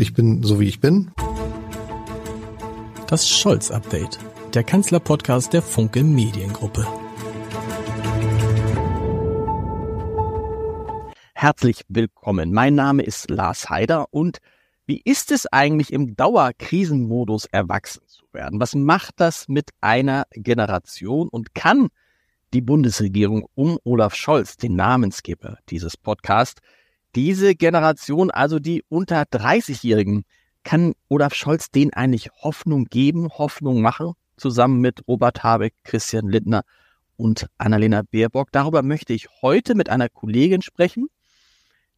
Ich bin so wie ich bin. Das Scholz-Update, der Kanzler-Podcast der Funke Mediengruppe. Herzlich willkommen. Mein Name ist Lars Heider und wie ist es eigentlich im Dauerkrisenmodus erwachsen zu werden? Was macht das mit einer Generation und kann die Bundesregierung um Olaf Scholz, den Namensgeber dieses Podcasts, diese Generation, also die unter 30-Jährigen, kann Olaf Scholz denen eigentlich Hoffnung geben, Hoffnung machen, zusammen mit Robert Habeck, Christian Lindner und Annalena Baerbock. Darüber möchte ich heute mit einer Kollegin sprechen,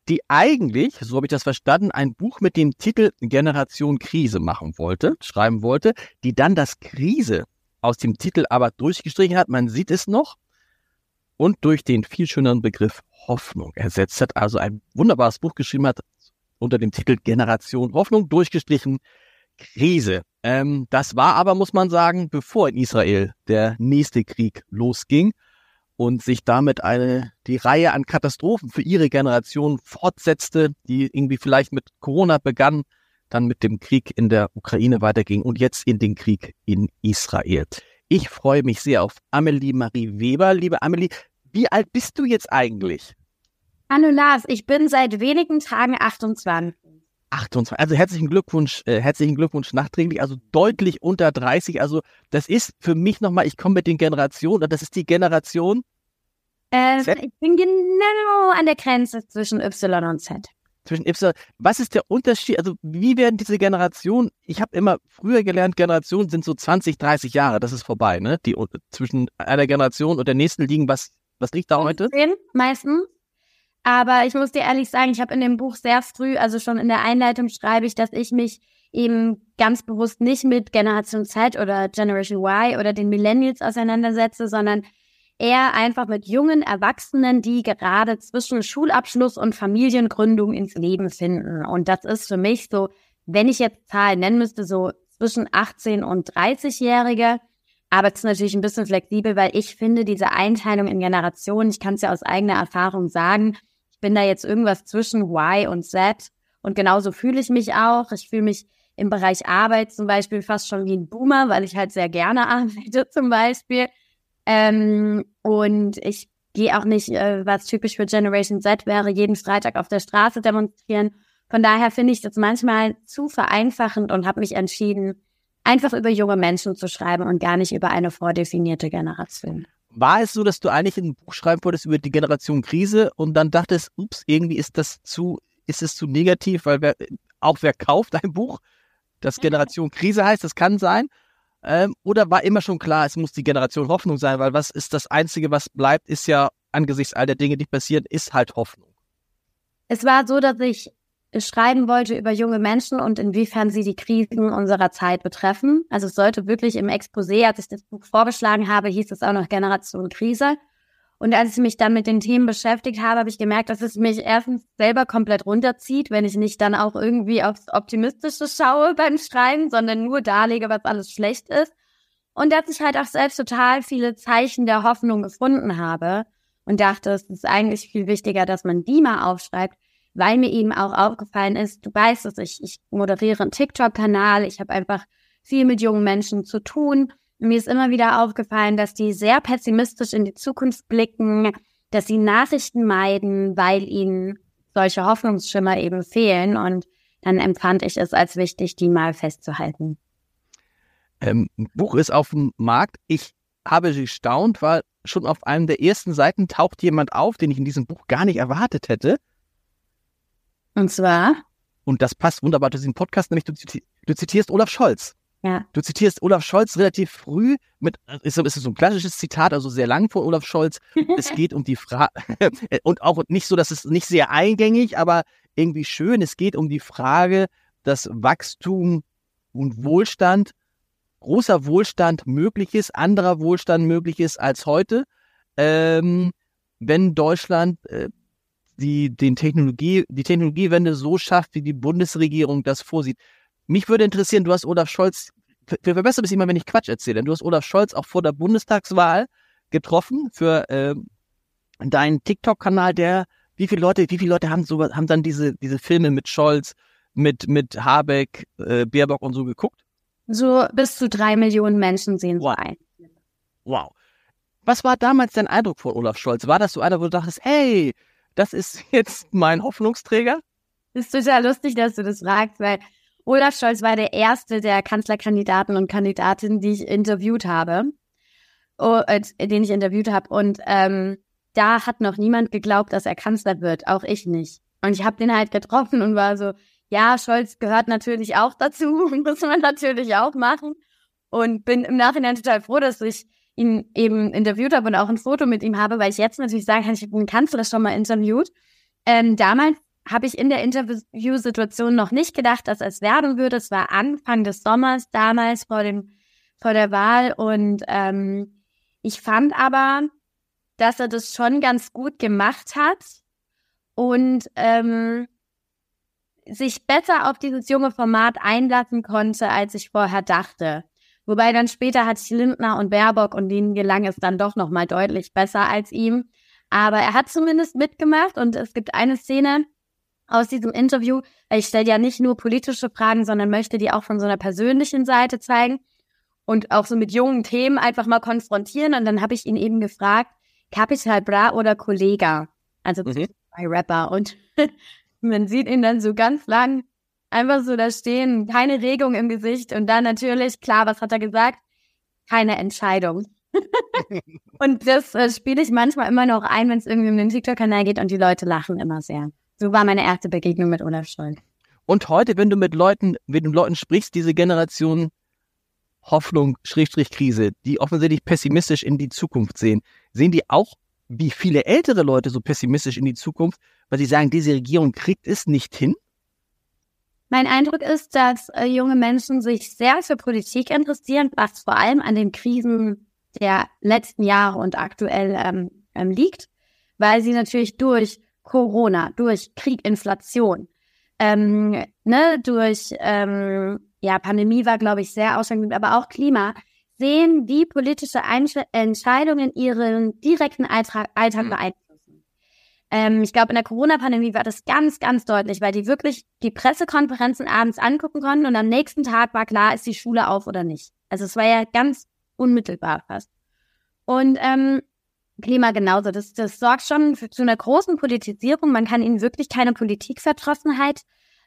die eigentlich, so habe ich das verstanden, ein Buch mit dem Titel Generation Krise machen wollte, schreiben wollte, die dann das Krise aus dem Titel aber durchgestrichen hat. Man sieht es noch und durch den viel schöneren Begriff Hoffnung ersetzt hat. Also ein wunderbares Buch geschrieben hat unter dem Titel Generation Hoffnung, durchgestrichen Krise. Ähm, das war aber, muss man sagen, bevor in Israel der nächste Krieg losging und sich damit eine, die Reihe an Katastrophen für ihre Generation fortsetzte, die irgendwie vielleicht mit Corona begann, dann mit dem Krieg in der Ukraine weiterging und jetzt in den Krieg in Israel. Ich freue mich sehr auf Amelie Marie Weber. Liebe Amelie, wie alt bist du jetzt eigentlich? Hallo Lars, ich bin seit wenigen Tagen 28. 28. Also herzlichen Glückwunsch, äh, herzlichen Glückwunsch nachträglich. Also deutlich unter 30. Also das ist für mich nochmal, ich komme mit den Generationen, das ist die Generation. Äh, ich bin genau an der Grenze zwischen Y und Z. Zwischen Y. Was ist der Unterschied? Also wie werden diese Generationen, ich habe immer früher gelernt, Generationen sind so 20, 30 Jahre, das ist vorbei, ne? Die zwischen einer Generation und der nächsten liegen was was liegt da heute? meistens. Aber ich muss dir ehrlich sagen, ich habe in dem Buch sehr früh, also schon in der Einleitung schreibe ich, dass ich mich eben ganz bewusst nicht mit Generation Z oder Generation Y oder den Millennials auseinandersetze, sondern eher einfach mit jungen Erwachsenen, die gerade zwischen Schulabschluss und Familiengründung ins Leben finden. Und das ist für mich so, wenn ich jetzt Zahlen nennen müsste, so zwischen 18 und 30-Jährige. Aber es ist natürlich ein bisschen flexibel, weil ich finde, diese Einteilung in Generationen, ich kann es ja aus eigener Erfahrung sagen, ich bin da jetzt irgendwas zwischen Y und Z und genauso fühle ich mich auch. Ich fühle mich im Bereich Arbeit zum Beispiel fast schon wie ein Boomer, weil ich halt sehr gerne arbeite zum Beispiel. Ähm, und ich gehe auch nicht, äh, was typisch für Generation Z wäre, jeden Freitag auf der Straße demonstrieren. Von daher finde ich das manchmal zu vereinfachend und habe mich entschieden, einfach über junge Menschen zu schreiben und gar nicht über eine vordefinierte Generation. War es so, dass du eigentlich ein Buch schreiben wolltest über die Generation Krise und dann dachtest, ups, irgendwie ist das zu, ist es zu negativ, weil wer, auch wer kauft ein Buch, das Generation Krise heißt, das kann sein. Ähm, oder war immer schon klar, es muss die Generation Hoffnung sein, weil was ist das Einzige, was bleibt, ist ja angesichts all der Dinge, die passieren, ist halt Hoffnung. Es war so, dass ich schreiben wollte über junge Menschen und inwiefern sie die Krisen unserer Zeit betreffen. Also es sollte wirklich im Exposé, als ich das Buch vorgeschlagen habe, hieß es auch noch Generation Krise. Und als ich mich dann mit den Themen beschäftigt habe, habe ich gemerkt, dass es mich erstens selber komplett runterzieht, wenn ich nicht dann auch irgendwie aufs Optimistische schaue beim Schreiben, sondern nur darlege, was alles schlecht ist. Und dass ich halt auch selbst total viele Zeichen der Hoffnung gefunden habe und dachte, es ist eigentlich viel wichtiger, dass man die mal aufschreibt, weil mir eben auch aufgefallen ist, du weißt es, ich, ich moderiere einen TikTok-Kanal, ich habe einfach viel mit jungen Menschen zu tun. mir ist immer wieder aufgefallen, dass die sehr pessimistisch in die Zukunft blicken, dass sie Nachrichten meiden, weil ihnen solche Hoffnungsschimmer eben fehlen. Und dann empfand ich es als wichtig, die mal festzuhalten. Ähm, Buch ist auf dem Markt. Ich habe gestaunt, weil schon auf einem der ersten Seiten taucht jemand auf, den ich in diesem Buch gar nicht erwartet hätte. Und zwar? Und das passt wunderbar zu diesem Podcast, nämlich du, du zitierst Olaf Scholz. Ja. Du zitierst Olaf Scholz relativ früh mit, ist, ist so ein klassisches Zitat, also sehr lang von Olaf Scholz. es geht um die Frage, und auch nicht so, dass es nicht sehr eingängig, aber irgendwie schön. Es geht um die Frage, dass Wachstum und Wohlstand, großer Wohlstand möglich ist, anderer Wohlstand möglich ist als heute, ähm, wenn Deutschland äh, die den Technologie, die Technologiewende so schafft, wie die Bundesregierung das vorsieht. Mich würde interessieren, du hast Olaf Scholz, wir verbessern es immer, wenn ich Quatsch erzähle, du hast Olaf Scholz auch vor der Bundestagswahl getroffen für äh, deinen TikTok-Kanal, der, wie viele Leute, wie viele Leute haben so, haben dann diese, diese Filme mit Scholz, mit, mit Habeck, äh, Baerbock und so geguckt? So bis zu drei Millionen Menschen sehen Wow. so ein. Wow. Was war damals dein Eindruck von Olaf Scholz? War das so einer, wo du dachtest, hey, das ist jetzt mein Hoffnungsträger? ist total lustig, dass du das fragst, weil Olaf Scholz war der erste der Kanzlerkandidaten und Kandidatinnen, die ich interviewt habe, oh, äh, den ich interviewt habe. Und ähm, da hat noch niemand geglaubt, dass er Kanzler wird, auch ich nicht. Und ich habe den halt getroffen und war so, ja, Scholz gehört natürlich auch dazu, muss man natürlich auch machen. Und bin im Nachhinein total froh, dass ich ihn eben interviewt habe und auch ein Foto mit ihm habe, weil ich jetzt natürlich sagen kann, ich habe den Kanzler schon mal interviewt. Ähm, damals habe ich in der Interviewsituation noch nicht gedacht, dass es werden würde. Es war Anfang des Sommers damals vor dem vor der Wahl und ähm, ich fand aber, dass er das schon ganz gut gemacht hat und ähm, sich besser auf dieses junge Format einlassen konnte, als ich vorher dachte. Wobei dann später hatte ich Lindner und Baerbock und denen gelang es dann doch noch mal deutlich besser als ihm. Aber er hat zumindest mitgemacht und es gibt eine Szene aus diesem Interview, weil ich stelle ja nicht nur politische Fragen, sondern möchte die auch von so einer persönlichen Seite zeigen und auch so mit jungen Themen einfach mal konfrontieren. Und dann habe ich ihn eben gefragt, Capital Bra oder Kollega? Also Mhm. zwei Rapper. Und man sieht ihn dann so ganz lang einfach so da stehen, keine Regung im Gesicht. Und dann natürlich, klar, was hat er gesagt? Keine Entscheidung. und das äh, spiele ich manchmal immer noch ein, wenn es irgendwie um den TikTok-Kanal geht und die Leute lachen immer sehr. So war meine erste Begegnung mit Olaf Scholz. Und heute, wenn du mit Leuten, mit den Leuten sprichst, diese Generation Hoffnung, Schrägstrich Krise, die offensichtlich pessimistisch in die Zukunft sehen, sehen die auch, wie viele ältere Leute so pessimistisch in die Zukunft, weil sie sagen, diese Regierung kriegt es nicht hin? Mein Eindruck ist, dass äh, junge Menschen sich sehr für Politik interessieren, was vor allem an den Krisen der letzten Jahre und aktuell ähm, ähm, liegt, weil sie natürlich durch Corona, durch Krieg, Inflation, ähm, ne, durch ähm, ja Pandemie war, glaube ich, sehr ausschlaggebend, aber auch Klima sehen, wie politische Einsch Entscheidungen ihren direkten Alltag, Alltag Mhm. beeinflussen. Ähm, ich glaube, in der Corona-Pandemie war das ganz, ganz deutlich, weil die wirklich die Pressekonferenzen abends angucken konnten und am nächsten Tag war klar, ist die Schule auf oder nicht. Also es war ja ganz unmittelbar fast. Und ähm, Klima genauso. Das, das sorgt schon für, zu einer großen Politisierung. Man kann ihnen wirklich keine Politikverdrossenheit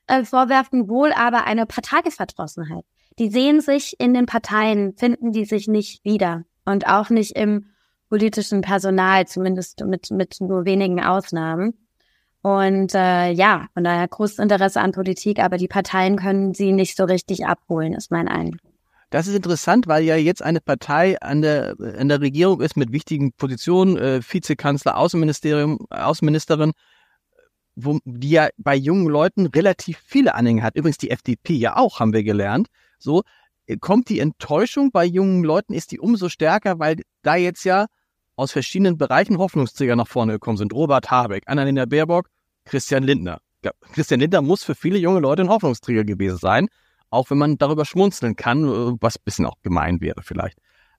äh, vorwerfen, wohl aber eine Parteiverdrossenheit. Die sehen sich in den Parteien, finden die sich nicht wieder. Und auch nicht im politischen Personal, zumindest mit, mit nur wenigen Ausnahmen. Und äh, ja, von daher großes Interesse an Politik, aber die Parteien können sie nicht so richtig abholen, ist mein Eindruck. Das ist interessant, weil ja jetzt eine Partei an der, an der Regierung ist mit wichtigen Positionen, äh, Vizekanzler, Außenministerium, Außenministerin, wo, die ja bei jungen Leuten relativ viele Anhänger hat. Übrigens die FDP ja auch, haben wir gelernt. So, äh, kommt die Enttäuschung bei jungen Leuten, ist die umso stärker, weil da jetzt ja aus verschiedenen Bereichen Hoffnungsträger nach vorne gekommen sind. Robert Habeck, Annalena Baerbock, Christian Lindner. Christian Lindner muss für viele junge Leute ein Hoffnungsträger gewesen sein auch wenn man darüber schmunzeln kann, äh, was ein bisschen auch gemein wäre vielleicht.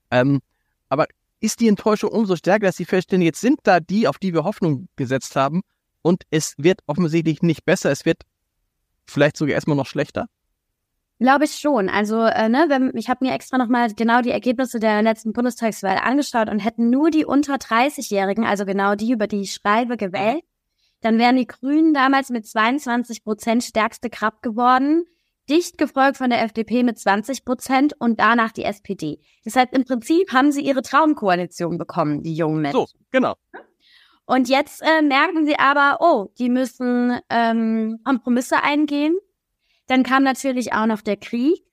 Ähm, aber ist die Enttäuschung umso stärker, dass sie feststellen, jetzt sind da die, auf die wir Hoffnung gesetzt haben und es wird offensichtlich nicht besser, es wird vielleicht sogar erstmal noch schlechter? Glaube ich schon. Also, äh, ne, wenn, ich habe mir extra nochmal genau die Ergebnisse der letzten Bundestagswahl angeschaut und hätten nur die unter 30-Jährigen, also genau die, über die ich schreibe, gewählt, dann wären die Grünen damals mit 22 Prozent stärkste Kraft geworden dicht gefolgt von der FDP mit 20 Prozent und danach die SPD. Das heißt, im Prinzip haben sie ihre Traumkoalition bekommen, die jungen Menschen. So, genau. Und jetzt äh, merken sie aber, oh, die müssen ähm, Kompromisse eingehen. Dann kam natürlich auch noch der Krieg,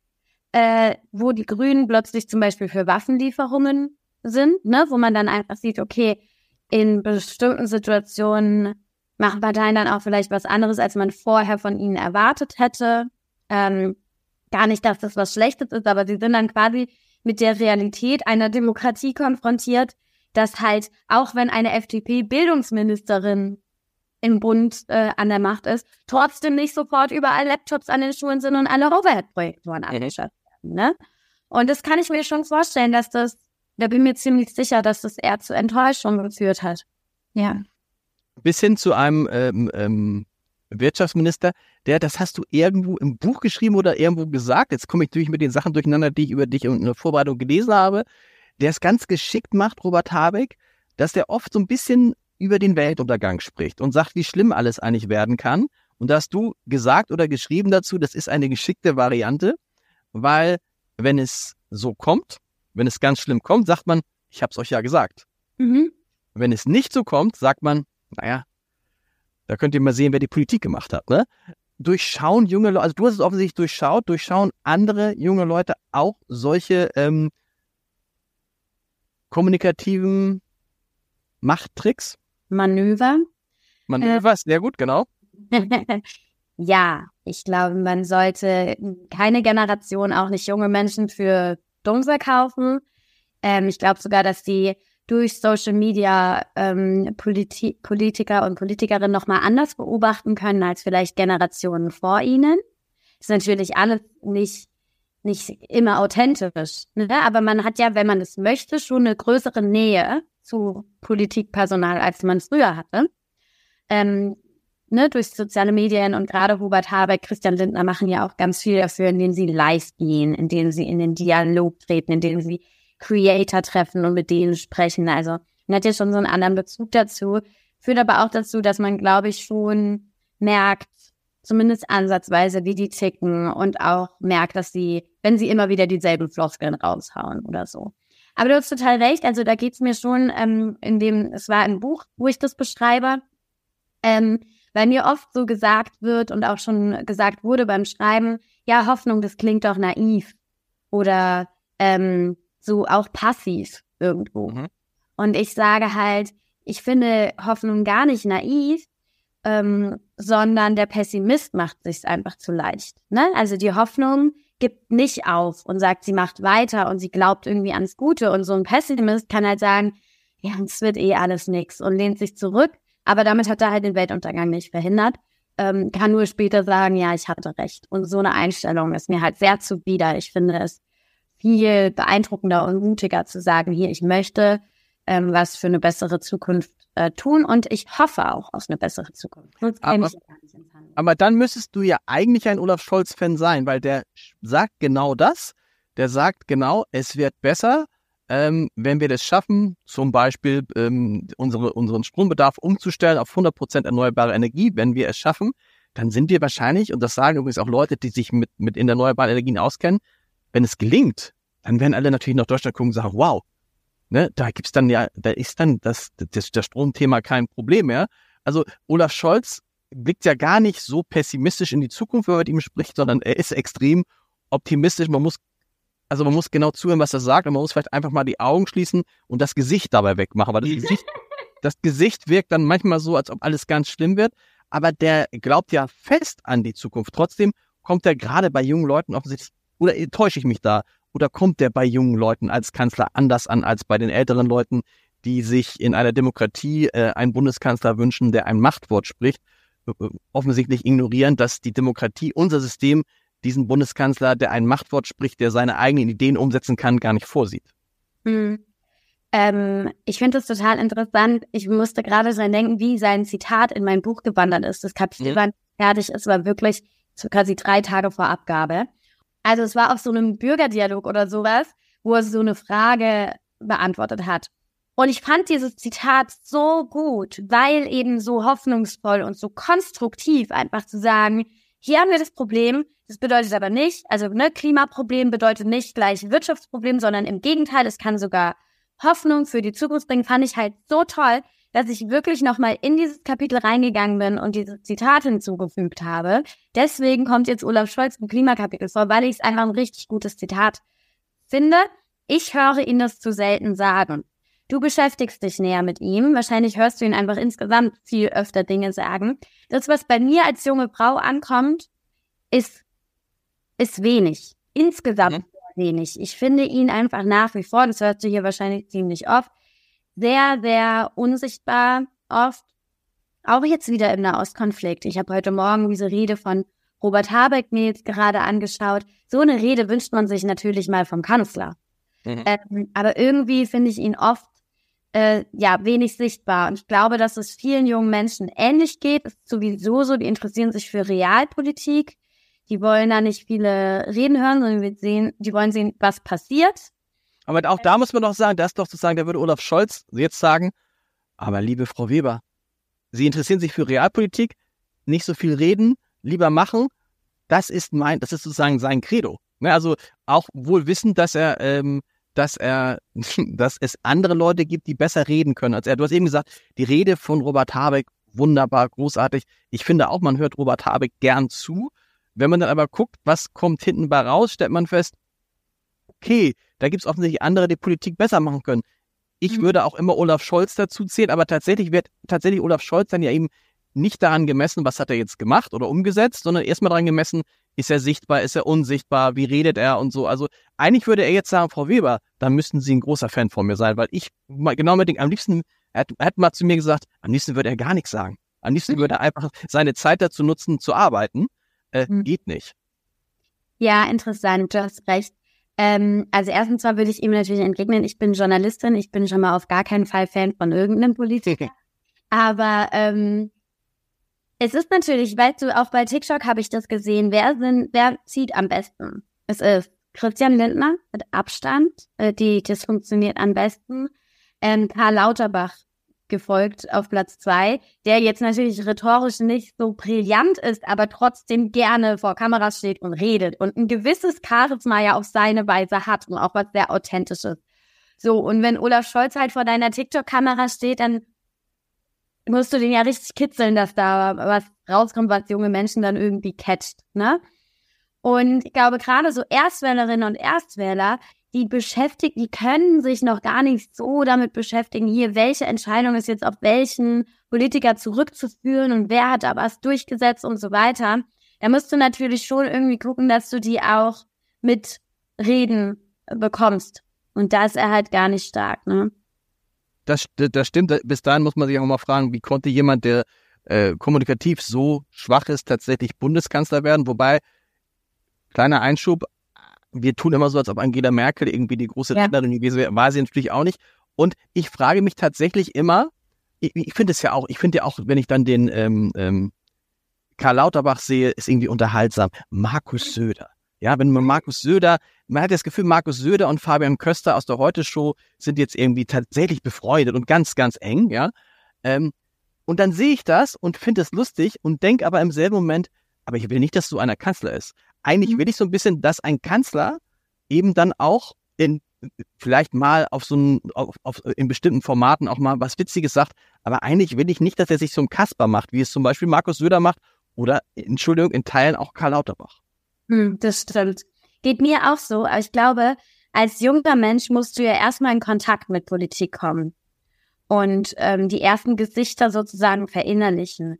äh, wo die Grünen plötzlich zum Beispiel für Waffenlieferungen sind, ne, wo man dann einfach sieht, okay, in bestimmten Situationen machen Parteien dann auch vielleicht was anderes, als man vorher von ihnen erwartet hätte. Ähm, gar nicht, dass das was Schlechtes ist, aber sie sind dann quasi mit der Realität einer Demokratie konfrontiert, dass halt, auch wenn eine FDP-Bildungsministerin im Bund äh, an der Macht ist, trotzdem nicht sofort überall Laptops an den Schulen sind und alle Overhead-Projektoren abgeschafft werden. Ne? Und das kann ich mir schon vorstellen, dass das, da bin ich mir ziemlich sicher, dass das eher zu Enttäuschung geführt hat. Ja. Bis hin zu einem ähm, ähm, Wirtschaftsminister, der, das hast du irgendwo im Buch geschrieben oder irgendwo gesagt. Jetzt komme ich natürlich mit den Sachen durcheinander, die ich über dich in der Vorbereitung gelesen habe. Der es ganz geschickt macht, Robert Habeck, dass der oft so ein bisschen über den Weltuntergang spricht und sagt, wie schlimm alles eigentlich werden kann. Und da hast du gesagt oder geschrieben dazu, das ist eine geschickte Variante, weil wenn es so kommt, wenn es ganz schlimm kommt, sagt man, ich habe es euch ja gesagt. Mhm. Wenn es nicht so kommt, sagt man, naja, da könnt ihr mal sehen, wer die Politik gemacht hat. Ne? Durchschauen junge Leute, also du hast es offensichtlich durchschaut, durchschauen andere junge Leute auch solche ähm, kommunikativen Machttricks? Manöver. Manöver, äh, sehr gut, genau. ja, ich glaube, man sollte keine Generation, auch nicht junge Menschen für dumm verkaufen. Ähm, ich glaube sogar, dass die durch Social Media ähm, Politi Politiker und Politikerinnen nochmal anders beobachten können als vielleicht Generationen vor ihnen. Ist natürlich alles nicht, nicht immer authentisch. Ne? Aber man hat ja, wenn man es möchte, schon eine größere Nähe zu Politikpersonal, als man es früher hatte. Ähm, ne, durch soziale Medien und gerade Hubert Habeck, Christian Lindner machen ja auch ganz viel dafür, indem sie live gehen, indem sie in den Dialog treten, indem sie Creator treffen und mit denen sprechen. Also man hat ja schon so einen anderen Bezug dazu. Führt aber auch dazu, dass man, glaube ich, schon merkt, zumindest ansatzweise, wie die ticken und auch merkt, dass sie, wenn sie immer wieder dieselben Floskeln raushauen oder so. Aber du hast total recht. Also da geht's mir schon ähm, in dem, es war ein Buch, wo ich das beschreibe. Ähm, weil mir oft so gesagt wird und auch schon gesagt wurde beim Schreiben, ja, Hoffnung, das klingt doch naiv oder ähm, so auch passiv irgendwo. Mhm. Und ich sage halt, ich finde Hoffnung gar nicht naiv, ähm, sondern der Pessimist macht sich einfach zu leicht. Ne? Also die Hoffnung gibt nicht auf und sagt, sie macht weiter und sie glaubt irgendwie ans Gute. Und so ein Pessimist kann halt sagen, ja, es wird eh alles nix und lehnt sich zurück aber damit hat er halt den Weltuntergang nicht verhindert. Ähm, kann nur später sagen, ja, ich hatte recht. Und so eine Einstellung ist mir halt sehr zuwider. Ich finde es viel beeindruckender und mutiger zu sagen, hier, ich möchte ähm, was für eine bessere Zukunft äh, tun und ich hoffe auch auf eine bessere Zukunft. Aber, aber dann müsstest du ja eigentlich ein Olaf Scholz-Fan sein, weil der sagt genau das. Der sagt genau, es wird besser ähm, wenn wir das schaffen, zum Beispiel ähm, unsere, unseren Strombedarf umzustellen auf 100% erneuerbare Energie, wenn wir es schaffen, dann sind wir wahrscheinlich, und das sagen übrigens auch Leute, die sich mit, mit in erneuerbaren Energien auskennen, wenn es gelingt, dann werden alle natürlich nach Deutschland gucken und sagen, wow, ne, da gibt's dann ja, da ist dann das, das, das Stromthema kein Problem mehr. Also Olaf Scholz blickt ja gar nicht so pessimistisch in die Zukunft, wenn man mit ihm spricht, sondern er ist extrem optimistisch. Man muss also man muss genau zuhören, was er sagt und man muss vielleicht einfach mal die Augen schließen und das Gesicht dabei wegmachen, weil das Gesicht, das Gesicht wirkt dann manchmal so, als ob alles ganz schlimm wird, aber der glaubt ja fest an die Zukunft. Trotzdem kommt er gerade bei jungen Leuten offensichtlich, oder täusche ich mich da, oder kommt der bei jungen Leuten als Kanzler anders an als bei den älteren Leuten, die sich in einer Demokratie äh, einen Bundeskanzler wünschen, der ein Machtwort spricht, offensichtlich ignorieren, dass die Demokratie, unser System diesen Bundeskanzler, der ein Machtwort spricht, der seine eigenen Ideen umsetzen kann, gar nicht vorsieht. Hm. Ähm, ich finde das total interessant. Ich musste gerade dran denken, wie sein Zitat in mein Buch gewandert ist. Das Kapitel mhm. war fertig, es war wirklich so quasi drei Tage vor Abgabe. Also es war auf so einem Bürgerdialog oder sowas, wo er so eine Frage beantwortet hat. Und ich fand dieses Zitat so gut, weil eben so hoffnungsvoll und so konstruktiv einfach zu sagen, hier haben wir das Problem, das bedeutet aber nicht, also ne, Klimaproblem bedeutet nicht gleich Wirtschaftsproblem, sondern im Gegenteil, es kann sogar Hoffnung für die Zukunft bringen. Fand ich halt so toll, dass ich wirklich nochmal in dieses Kapitel reingegangen bin und diese Zitate hinzugefügt habe. Deswegen kommt jetzt Olaf Scholz im Klimakapitel vor, weil ich es einfach ein richtig gutes Zitat finde. Ich höre ihn das zu selten sagen. Du beschäftigst dich näher mit ihm. Wahrscheinlich hörst du ihn einfach insgesamt viel öfter Dinge sagen. Das, was bei mir als junge Frau ankommt, ist ist wenig. Insgesamt mhm. wenig. Ich finde ihn einfach nach wie vor, das hört sich hier wahrscheinlich ziemlich oft, sehr, sehr unsichtbar oft. Auch jetzt wieder im Nahostkonflikt. Ich habe heute Morgen diese Rede von Robert Habeck mir jetzt gerade angeschaut. So eine Rede wünscht man sich natürlich mal vom Kanzler. Mhm. Ähm, aber irgendwie finde ich ihn oft äh, ja wenig sichtbar. Und ich glaube, dass es vielen jungen Menschen ähnlich geht. Es ist sowieso so, die interessieren sich für Realpolitik. Die wollen da nicht viele Reden hören, sondern wir sehen, die wollen sehen, was passiert. Aber auch da muss man doch sagen, das ist doch zu sagen, da würde Olaf Scholz jetzt sagen, aber liebe Frau Weber, Sie interessieren sich für Realpolitik, nicht so viel reden, lieber machen. Das ist mein, das ist sozusagen sein Credo. Ne, also auch wohl wissend, dass er, ähm, dass er, dass es andere Leute gibt, die besser reden können als er. Du hast eben gesagt, die Rede von Robert Habeck, wunderbar, großartig. Ich finde auch, man hört Robert Habeck gern zu. Wenn man dann aber guckt, was kommt hinten bei raus, stellt man fest, okay, da gibt es offensichtlich andere, die Politik besser machen können. Ich mhm. würde auch immer Olaf Scholz dazu zählen, aber tatsächlich wird tatsächlich Olaf Scholz dann ja eben nicht daran gemessen, was hat er jetzt gemacht oder umgesetzt, sondern erstmal daran gemessen, ist er sichtbar, ist er unsichtbar, wie redet er und so. Also eigentlich würde er jetzt sagen, Frau Weber, da müssten Sie ein großer Fan von mir sein, weil ich genau mit dem, am liebsten, er hat, er hat mal zu mir gesagt, am liebsten würde er gar nichts sagen. Am liebsten würde er einfach seine Zeit dazu nutzen, zu arbeiten. Äh, mhm. Geht nicht. Ja, interessant, du hast recht. Ähm, also erstens mal würde ich ihm natürlich entgegnen, ich bin Journalistin, ich bin schon mal auf gar keinen Fall Fan von irgendeinem Politiker. Aber ähm, es ist natürlich, weißt du, auch bei TikTok habe ich das gesehen, wer sind, wer zieht am besten? Es ist Christian Lindner mit Abstand, äh, die, das funktioniert am besten. Ähm, Karl Lauterbach gefolgt auf Platz zwei, der jetzt natürlich rhetorisch nicht so brillant ist, aber trotzdem gerne vor Kameras steht und redet und ein gewisses Charisma ja auf seine Weise hat und auch was sehr authentisches. So, und wenn Olaf Scholz halt vor deiner TikTok-Kamera steht, dann musst du den ja richtig kitzeln, dass da was rauskommt, was junge Menschen dann irgendwie catcht, ne? Und ich glaube, gerade so Erstwählerinnen und Erstwähler, die beschäftigt, die können sich noch gar nicht so damit beschäftigen, hier, welche Entscheidung ist jetzt auf welchen Politiker zurückzuführen und wer hat da was durchgesetzt und so weiter. Da musst du natürlich schon irgendwie gucken, dass du die auch mit Reden bekommst. Und da ist er halt gar nicht stark, ne? Das, das stimmt. Bis dahin muss man sich auch mal fragen, wie konnte jemand, der äh, kommunikativ so schwach ist, tatsächlich Bundeskanzler werden? Wobei, kleiner Einschub, wir tun immer so, als ob Angela Merkel irgendwie die große ja. Rednerin gewesen wäre. War sie natürlich auch nicht. Und ich frage mich tatsächlich immer, ich, ich finde es ja auch, ich finde ja auch, wenn ich dann den ähm, ähm, Karl Lauterbach sehe, ist irgendwie unterhaltsam. Markus Söder. Ja, wenn man Markus Söder, man hat das Gefühl, Markus Söder und Fabian Köster aus der Heute-Show sind jetzt irgendwie tatsächlich befreundet und ganz, ganz eng, ja. Ähm, und dann sehe ich das und finde es lustig und denke aber im selben Moment, aber ich will nicht, dass so einer Kanzler ist eigentlich mhm. will ich so ein bisschen, dass ein Kanzler eben dann auch in vielleicht mal auf so ein, auf, auf, in bestimmten Formaten auch mal was Witziges sagt, aber eigentlich will ich nicht, dass er sich so ein Kasper macht, wie es zum Beispiel Markus Söder macht oder, Entschuldigung, in Teilen auch Karl Lauterbach. Hm, das stimmt. Geht mir auch so, aber ich glaube, als junger Mensch musst du ja erstmal in Kontakt mit Politik kommen und ähm, die ersten Gesichter sozusagen verinnerlichen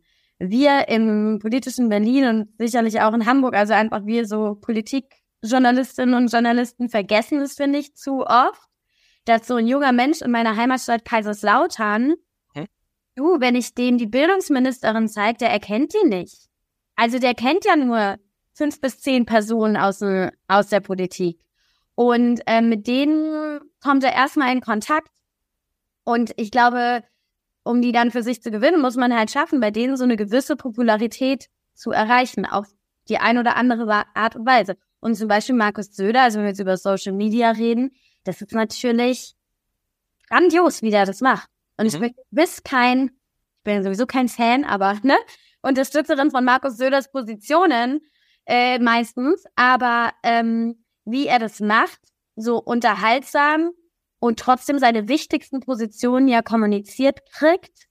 wir im politischen Berlin und sicherlich auch in Hamburg, also einfach wir so Politikjournalistinnen und Journalisten vergessen es, finde ich, zu oft, dass so ein junger Mensch in meiner Heimatstadt Kaiserslautern, Hä? du, wenn ich dem die Bildungsministerin zeige, der erkennt die nicht. Also der kennt ja nur fünf bis zehn Personen aus, aus der Politik. Und äh, mit denen kommt er erstmal in Kontakt. Und ich glaube, um die dann für sich zu gewinnen, muss man halt schaffen, bei denen so eine gewisse Popularität zu erreichen, auf die ein oder andere Art und Weise. Und zum Beispiel Markus Söder, also wenn wir jetzt über Social Media reden, das ist natürlich grandios, wie der das macht. Und ich mhm. bin gewiss kein, ich bin sowieso kein Fan, aber ne, Unterstützerin von Markus Söders Positionen äh, meistens, aber ähm, wie er das macht, so unterhaltsam, und trotzdem seine wichtigsten Positionen ja kommuniziert kriegt,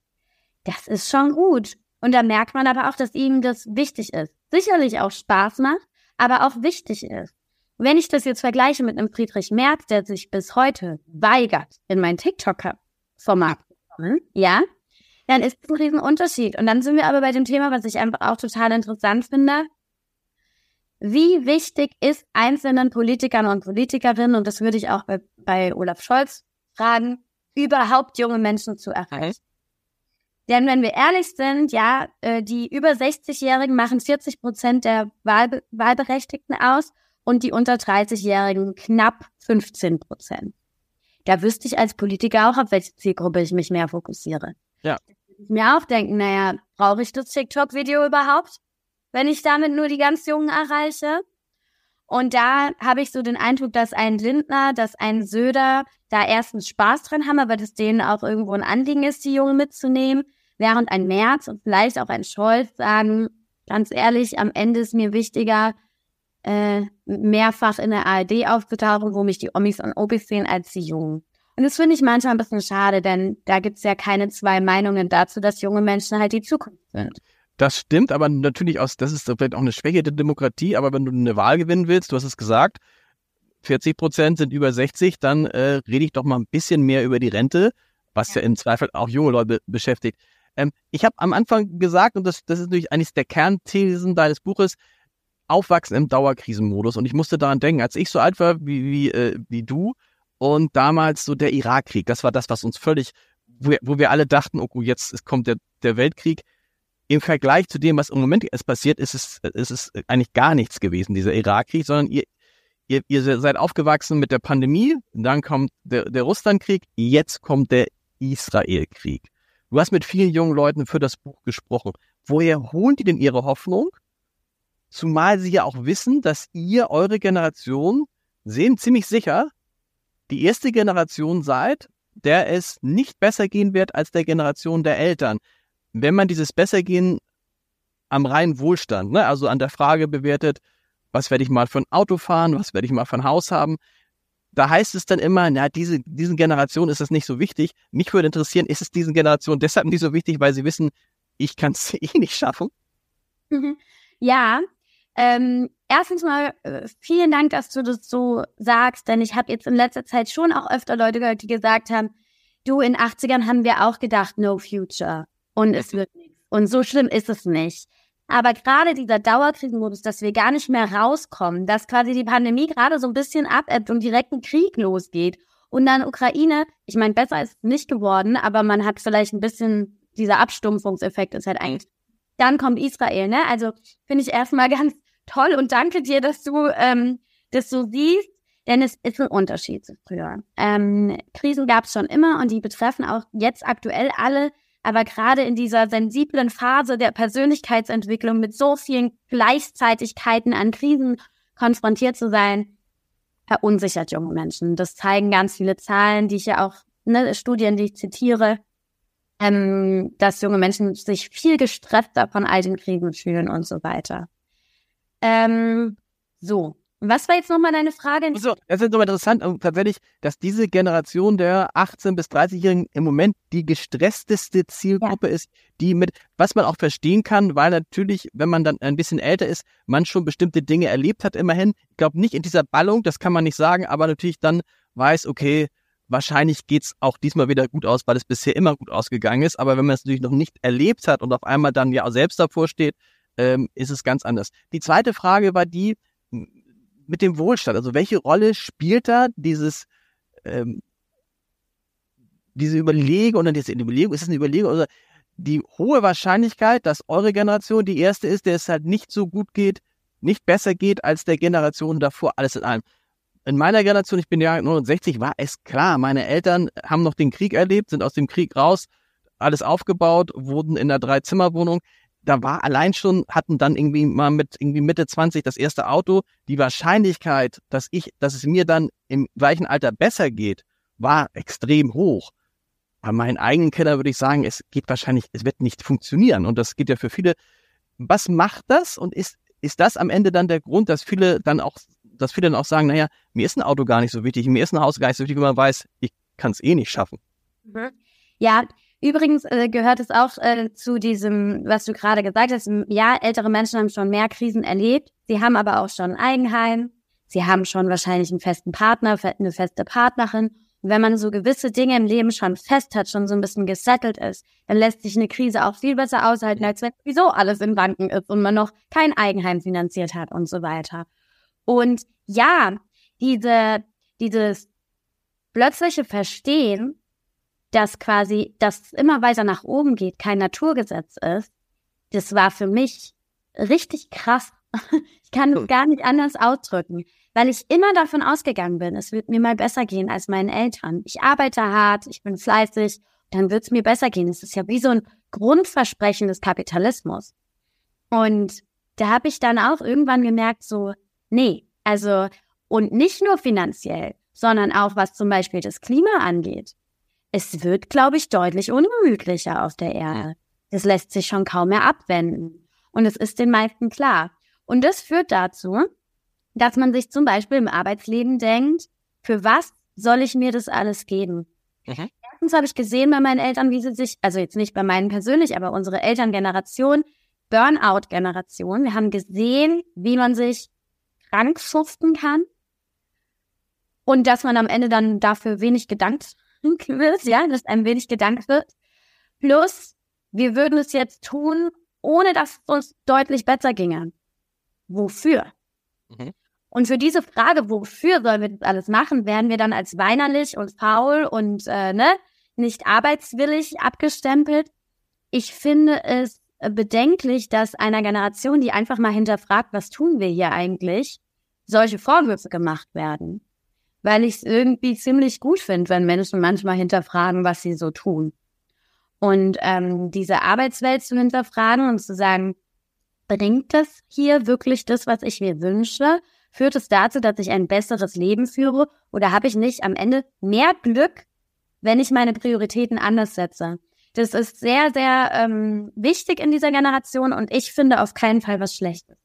das ist schon gut. Und da merkt man aber auch, dass ihm das wichtig ist. Sicherlich auch Spaß macht, aber auch wichtig ist. Wenn ich das jetzt vergleiche mit einem Friedrich Merz, der sich bis heute weigert, in mein TikTok-Format zu kommen, ja, dann ist es ein Riesenunterschied. Und dann sind wir aber bei dem Thema, was ich einfach auch total interessant finde. Wie wichtig ist einzelnen Politikern und Politikerinnen, und das würde ich auch bei, bei Olaf Scholz fragen, überhaupt junge Menschen zu erreichen? Denn wenn wir ehrlich sind, ja, äh, die über 60-Jährigen machen 40 Prozent der Wahlbe Wahlberechtigten aus und die unter 30-Jährigen knapp 15 Prozent. da wüsste ich als Politiker auch, auf welche Zielgruppe ich mich mehr fokussiere. Ja. Ich mir auch denken, naja, brauche ich das TikTok-Video überhaupt, wenn ich damit nur die ganz Jungen erreiche? Und da habe ich so den Eindruck, dass ein Lindner, dass ein Söder da erstens Spaß dran haben, aber dass denen auch irgendwo ein Anliegen ist, die Jungen mitzunehmen, während ein Merz und vielleicht auch ein Scholz sagen, ganz ehrlich, am Ende ist mir wichtiger, äh, mehrfach in der ARD aufzutauchen, wo mich die Omis und Opis sehen, als die Jungen. Und das finde ich manchmal ein bisschen schade, denn da gibt es ja keine zwei Meinungen dazu, dass junge Menschen halt die Zukunft sind. Das stimmt, aber natürlich aus, das ist vielleicht auch eine Schwäche der Demokratie, aber wenn du eine Wahl gewinnen willst, du hast es gesagt, 40 Prozent sind über 60, dann äh, rede ich doch mal ein bisschen mehr über die Rente, was ja, ja im Zweifel auch junge Leute beschäftigt. Ähm, ich habe am Anfang gesagt, und das, das ist natürlich eines der Kernthesen deines Buches, Aufwachsen im Dauerkrisenmodus. Und ich musste daran denken, als ich so alt war wie, wie, äh, wie du und damals so der Irakkrieg, das war das, was uns völlig, wo, wo wir alle dachten, oh, jetzt kommt der, der Weltkrieg. Im Vergleich zu dem, was im Moment es passiert, ist es, ist es eigentlich gar nichts gewesen, dieser Irakkrieg, sondern ihr, ihr, ihr seid aufgewachsen mit der Pandemie, dann kommt der, der Russlandkrieg, jetzt kommt der Israelkrieg. Du hast mit vielen jungen Leuten für das Buch gesprochen. Woher holen die denn ihre Hoffnung? Zumal sie ja auch wissen, dass ihr, eure Generation, sehen ziemlich sicher, die erste Generation seid, der es nicht besser gehen wird als der Generation der Eltern. Wenn man dieses Bessergehen am reinen Wohlstand, ne, also an der Frage bewertet, was werde ich mal für ein Auto fahren, was werde ich mal für ein Haus haben, da heißt es dann immer, na, diese, diesen Generation ist das nicht so wichtig. Mich würde interessieren, ist es diesen Generationen deshalb nicht so wichtig, weil sie wissen, ich kann es eh nicht schaffen? Mhm. Ja, ähm, erstens mal äh, vielen Dank, dass du das so sagst, denn ich habe jetzt in letzter Zeit schon auch öfter Leute gehört, die gesagt haben, du, in 80ern haben wir auch gedacht, no future und es wird nichts. Und so schlimm ist es nicht. Aber gerade dieser Dauerkrisenmodus, dass wir gar nicht mehr rauskommen, dass quasi die Pandemie gerade so ein bisschen abebbt und direkt ein Krieg losgeht und dann Ukraine, ich meine, besser ist es nicht geworden, aber man hat vielleicht ein bisschen, dieser Abstumpfungseffekt ist halt eigentlich. Dann kommt Israel, ne? Also finde ich erstmal ganz toll und danke dir, dass du ähm, das so siehst, denn es ist ein Unterschied zu früher. Ähm, Krisen gab es schon immer und die betreffen auch jetzt aktuell alle aber gerade in dieser sensiblen Phase der Persönlichkeitsentwicklung mit so vielen Gleichzeitigkeiten an Krisen konfrontiert zu sein, verunsichert junge Menschen. Das zeigen ganz viele Zahlen, die ich ja auch, ne, Studien, die ich zitiere, ähm, dass junge Menschen sich viel gestresster von all den Krisen fühlen und so weiter. Ähm, so, was war jetzt nochmal deine Frage? So, das ist nochmal interessant, tatsächlich, dass diese Generation der 18- bis 30-Jährigen im Moment die gestressteste Zielgruppe ja. ist, die mit, was man auch verstehen kann, weil natürlich, wenn man dann ein bisschen älter ist, man schon bestimmte Dinge erlebt hat, immerhin. Ich glaube nicht in dieser Ballung, das kann man nicht sagen, aber natürlich dann weiß, okay, wahrscheinlich geht's auch diesmal wieder gut aus, weil es bisher immer gut ausgegangen ist. Aber wenn man es natürlich noch nicht erlebt hat und auf einmal dann ja selbst davor steht, ähm, ist es ganz anders. Die zweite Frage war die, mit dem Wohlstand? Also welche Rolle spielt da dieses, ähm, diese Überlegung oder diese Überlegung, ist es eine Überlegung oder die hohe Wahrscheinlichkeit, dass eure Generation die erste ist, der es halt nicht so gut geht, nicht besser geht als der Generation davor, alles in allem. In meiner Generation, ich bin ja 69, war es klar, meine Eltern haben noch den Krieg erlebt, sind aus dem Krieg raus, alles aufgebaut, wurden in einer Dreizimmerwohnung da war allein schon, hatten dann irgendwie mal mit irgendwie Mitte 20 das erste Auto. Die Wahrscheinlichkeit, dass ich, dass es mir dann im gleichen Alter besser geht, war extrem hoch. Bei meinen eigenen Kindern würde ich sagen, es geht wahrscheinlich, es wird nicht funktionieren. Und das geht ja für viele. Was macht das? Und ist, ist das am Ende dann der Grund, dass viele dann auch, dass viele dann auch sagen, naja, mir ist ein Auto gar nicht so wichtig, mir ist ein Haus gar nicht so wichtig, wenn man weiß, ich kann es eh nicht schaffen. Mhm. Ja, Übrigens äh, gehört es auch äh, zu diesem, was du gerade gesagt hast. Ja, ältere Menschen haben schon mehr Krisen erlebt. Sie haben aber auch schon ein Eigenheim. Sie haben schon wahrscheinlich einen festen Partner, eine feste Partnerin. Und wenn man so gewisse Dinge im Leben schon fest hat, schon so ein bisschen gesettelt ist, dann lässt sich eine Krise auch viel besser aushalten, als wenn wieso alles in Banken ist und man noch kein Eigenheim finanziert hat und so weiter. Und ja, diese, dieses plötzliche Verstehen, dass quasi das immer weiter nach oben geht, kein Naturgesetz ist, das war für mich richtig krass Ich kann es gar nicht anders ausdrücken, weil ich immer davon ausgegangen bin, es wird mir mal besser gehen als meinen Eltern. Ich arbeite hart, ich bin fleißig, dann wird es mir besser gehen. Es ist ja wie so ein Grundversprechen des Kapitalismus. Und da habe ich dann auch irgendwann gemerkt, so, nee, also, und nicht nur finanziell, sondern auch was zum Beispiel das Klima angeht. Es wird, glaube ich, deutlich ungemütlicher auf der Erde. Das lässt sich schon kaum mehr abwenden. Und es ist den meisten klar. Und das führt dazu, dass man sich zum Beispiel im Arbeitsleben denkt, für was soll ich mir das alles geben? Mhm. Erstens habe ich gesehen bei meinen Eltern, wie sie sich, also jetzt nicht bei meinen persönlich, aber unsere Elterngeneration, Burnout-Generation. Wir haben gesehen, wie man sich krank schuften kann und dass man am Ende dann dafür wenig gedankt wird, ja, dass einem wenig gedankt wird. Plus, wir würden es jetzt tun, ohne dass es uns deutlich besser ginge. Wofür? Mhm. Und für diese Frage, wofür sollen wir das alles machen, werden wir dann als weinerlich und faul und äh, ne, nicht arbeitswillig abgestempelt. Ich finde es bedenklich, dass einer Generation, die einfach mal hinterfragt, was tun wir hier eigentlich, solche Vorwürfe gemacht werden. Weil ich es irgendwie ziemlich gut finde, wenn Menschen manchmal hinterfragen, was sie so tun. Und ähm, diese Arbeitswelt zu hinterfragen und zu sagen, bringt das hier wirklich das, was ich mir wünsche? Führt es dazu, dass ich ein besseres Leben führe? Oder habe ich nicht am Ende mehr Glück, wenn ich meine Prioritäten anders setze? Das ist sehr, sehr ähm, wichtig in dieser Generation und ich finde auf keinen Fall was Schlechtes.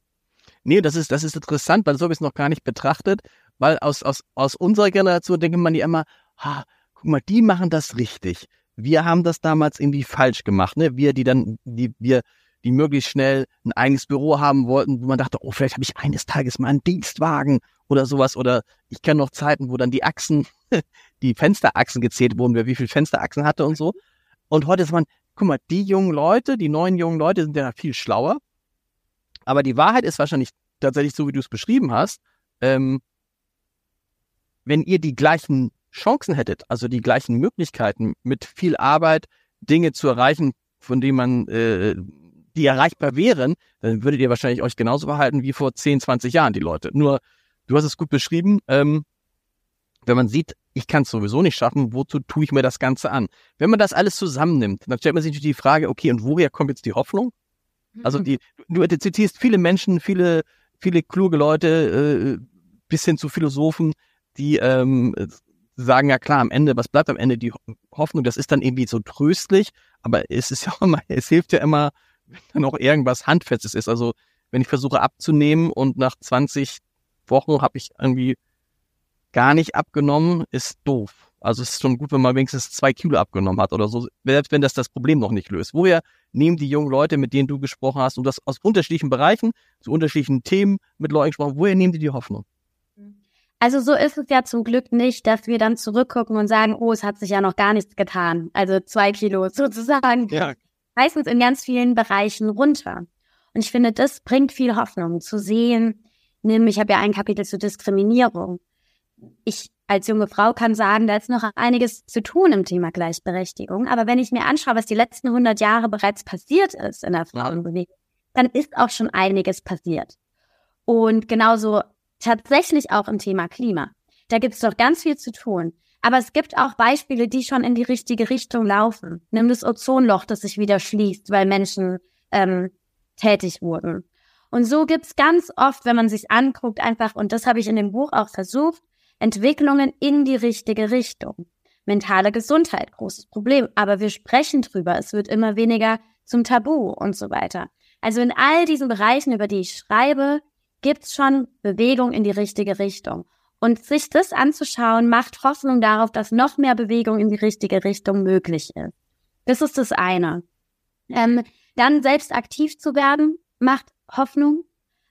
Nee, das ist, das ist interessant, weil so habe ich es noch gar nicht betrachtet, weil aus, aus, aus unserer Generation denkt man ja immer, ha, guck mal, die machen das richtig. Wir haben das damals irgendwie falsch gemacht, ne? Wir, die dann, die, wir, die möglichst schnell ein eigenes Büro haben wollten, wo man dachte, oh, vielleicht habe ich eines Tages mal einen Dienstwagen oder sowas. Oder ich kenne noch Zeiten, wo dann die Achsen, die Fensterachsen gezählt wurden, wer wie viele Fensterachsen hatte und so. Und heute ist man, guck mal, die jungen Leute, die neuen jungen Leute sind ja viel schlauer. Aber die Wahrheit ist wahrscheinlich tatsächlich so, wie du es beschrieben hast. Ähm, wenn ihr die gleichen Chancen hättet, also die gleichen Möglichkeiten, mit viel Arbeit Dinge zu erreichen, von denen man, äh, die erreichbar wären, dann würdet ihr wahrscheinlich euch genauso verhalten wie vor 10, 20 Jahren die Leute. Nur, du hast es gut beschrieben, ähm, wenn man sieht, ich kann es sowieso nicht schaffen, wozu tue ich mir das Ganze an? Wenn man das alles zusammennimmt, dann stellt man sich natürlich die Frage, okay, und woher kommt jetzt die Hoffnung? Also die, du, zitierst viele Menschen, viele, viele kluge Leute, äh, bis hin zu Philosophen, die ähm, sagen, ja klar, am Ende, was bleibt am Ende? Die Hoffnung, das ist dann irgendwie so tröstlich, aber es ist ja immer, es hilft ja immer, wenn dann auch irgendwas Handfestes ist. Also wenn ich versuche abzunehmen und nach 20 Wochen habe ich irgendwie gar nicht abgenommen, ist doof. Also es ist schon gut, wenn man wenigstens zwei Kilo abgenommen hat oder so, selbst wenn das das Problem noch nicht löst. Woher nehmen die jungen Leute, mit denen du gesprochen hast, und das aus unterschiedlichen Bereichen, zu unterschiedlichen Themen mit Leuten gesprochen, woher nehmen die die Hoffnung? Also so ist es ja zum Glück nicht, dass wir dann zurückgucken und sagen, oh, es hat sich ja noch gar nichts getan. Also zwei Kilo sozusagen. Ja. Meistens in ganz vielen Bereichen runter. Und ich finde, das bringt viel Hoffnung zu sehen. Nimm, ich habe ja ein Kapitel zur Diskriminierung ich als junge Frau kann sagen, da ist noch einiges zu tun im Thema Gleichberechtigung. Aber wenn ich mir anschaue, was die letzten 100 Jahre bereits passiert ist in der Frauenbewegung, dann ist auch schon einiges passiert. Und genauso tatsächlich auch im Thema Klima. Da gibt es doch ganz viel zu tun. Aber es gibt auch Beispiele, die schon in die richtige Richtung laufen. Nimm das Ozonloch, das sich wieder schließt, weil Menschen ähm, tätig wurden. Und so gibt's ganz oft, wenn man sich anguckt, einfach, und das habe ich in dem Buch auch versucht, Entwicklungen in die richtige Richtung. Mentale Gesundheit, großes Problem, aber wir sprechen drüber, es wird immer weniger zum Tabu und so weiter. Also in all diesen Bereichen, über die ich schreibe, gibt's schon Bewegung in die richtige Richtung. Und sich das anzuschauen, macht Hoffnung darauf, dass noch mehr Bewegung in die richtige Richtung möglich ist. Das ist das eine. Ähm, dann selbst aktiv zu werden, macht Hoffnung.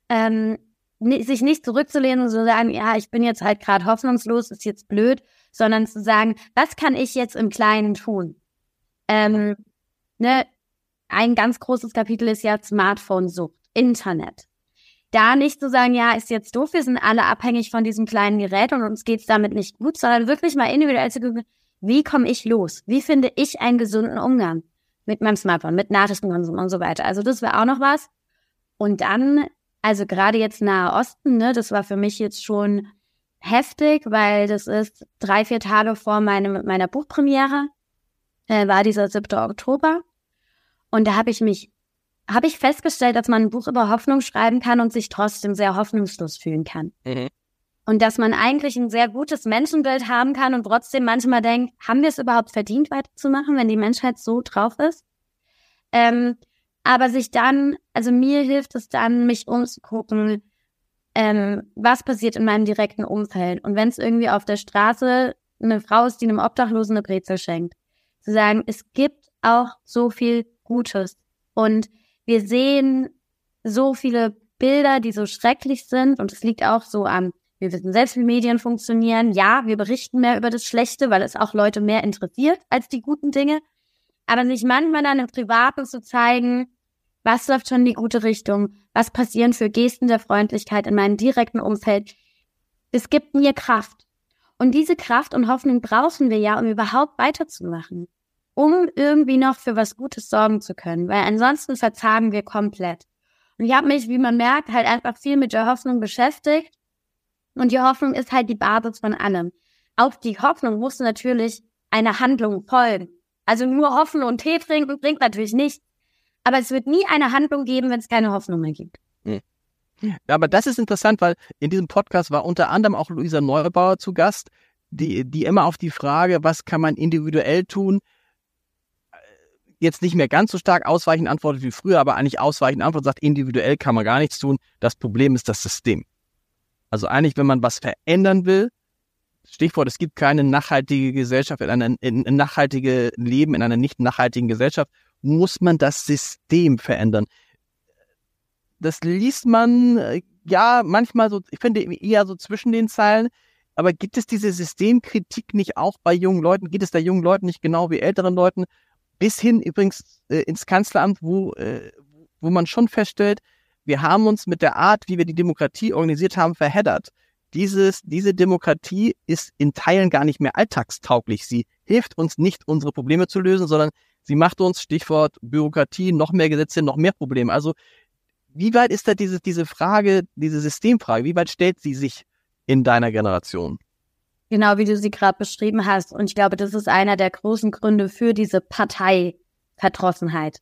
Ähm, sich nicht zurückzulehnen und zu sagen, ja, ich bin jetzt halt gerade hoffnungslos, ist jetzt blöd, sondern zu sagen, was kann ich jetzt im Kleinen tun? Ähm, ne, ein ganz großes Kapitel ist ja Smartphone-Sucht, Internet. Da nicht zu sagen, ja, ist jetzt doof, wir sind alle abhängig von diesem kleinen Gerät und uns geht's damit nicht gut, sondern wirklich mal individuell zu gucken, wie komme ich los? Wie finde ich einen gesunden Umgang mit meinem Smartphone, mit Nachrichtenkonsum und so weiter? Also das wäre auch noch was. Und dann Also gerade jetzt Nahe Osten, ne, das war für mich jetzt schon heftig, weil das ist drei, vier Tage vor meinem, meiner Buchpremiere, äh, war dieser 7. Oktober. Und da habe ich mich, habe ich festgestellt, dass man ein Buch über Hoffnung schreiben kann und sich trotzdem sehr hoffnungslos fühlen kann. Mhm. Und dass man eigentlich ein sehr gutes Menschenbild haben kann und trotzdem manchmal denkt, haben wir es überhaupt verdient, weiterzumachen, wenn die Menschheit so drauf ist? Ähm, aber sich dann, also mir hilft es dann, mich umzugucken, ähm, was passiert in meinem direkten Umfeld. Und wenn es irgendwie auf der Straße eine Frau ist, die einem Obdachlosen eine Brezel schenkt, zu sagen, es gibt auch so viel Gutes. Und wir sehen so viele Bilder, die so schrecklich sind. Und es liegt auch so an wir wissen selbst, wie Medien funktionieren. Ja, wir berichten mehr über das Schlechte, weil es auch Leute mehr interessiert als die guten Dinge. Aber sich manchmal dann im Privaten zu zeigen, was läuft schon in die gute Richtung, was passieren für Gesten der Freundlichkeit in meinem direkten Umfeld, es gibt mir Kraft. Und diese Kraft und Hoffnung brauchen wir ja, um überhaupt weiterzumachen, um irgendwie noch für was Gutes sorgen zu können, weil ansonsten verzagen wir komplett. Und ich habe mich, wie man merkt, halt einfach viel mit der Hoffnung beschäftigt und die Hoffnung ist halt die Basis von allem. Auf die Hoffnung muss natürlich eine Handlung folgen. Also nur hoffen und Tee trinken bringt natürlich nichts. Aber es wird nie eine Handlung geben, wenn es keine Hoffnung mehr gibt. Hm. Aber das ist interessant, weil in diesem Podcast war unter anderem auch Luisa Neubauer zu Gast, die, die immer auf die Frage, was kann man individuell tun, jetzt nicht mehr ganz so stark ausweichend antwortet wie früher, aber eigentlich ausweichend antwortet, sagt, individuell kann man gar nichts tun. Das Problem ist das System. Also eigentlich, wenn man was verändern will, Stichwort, es gibt keine nachhaltige Gesellschaft, in einer, in, ein nachhaltige Leben in einer nicht nachhaltigen Gesellschaft, muss man das System verändern. Das liest man äh, ja manchmal so, ich finde eher so zwischen den Zeilen, aber gibt es diese Systemkritik nicht auch bei jungen Leuten? Geht es da jungen Leuten nicht genau wie älteren Leuten? Bis hin übrigens äh, ins Kanzleramt, wo, äh, wo man schon feststellt, wir haben uns mit der Art, wie wir die Demokratie organisiert haben, verheddert. Dieses, diese Demokratie ist in Teilen gar nicht mehr alltagstauglich. Sie hilft uns nicht, unsere Probleme zu lösen, sondern sie macht uns, Stichwort Bürokratie, noch mehr Gesetze, noch mehr Probleme. Also wie weit ist da diese, diese Frage, diese Systemfrage, wie weit stellt sie sich in deiner Generation? Genau, wie du sie gerade beschrieben hast. Und ich glaube, das ist einer der großen Gründe für diese Parteiverdrossenheit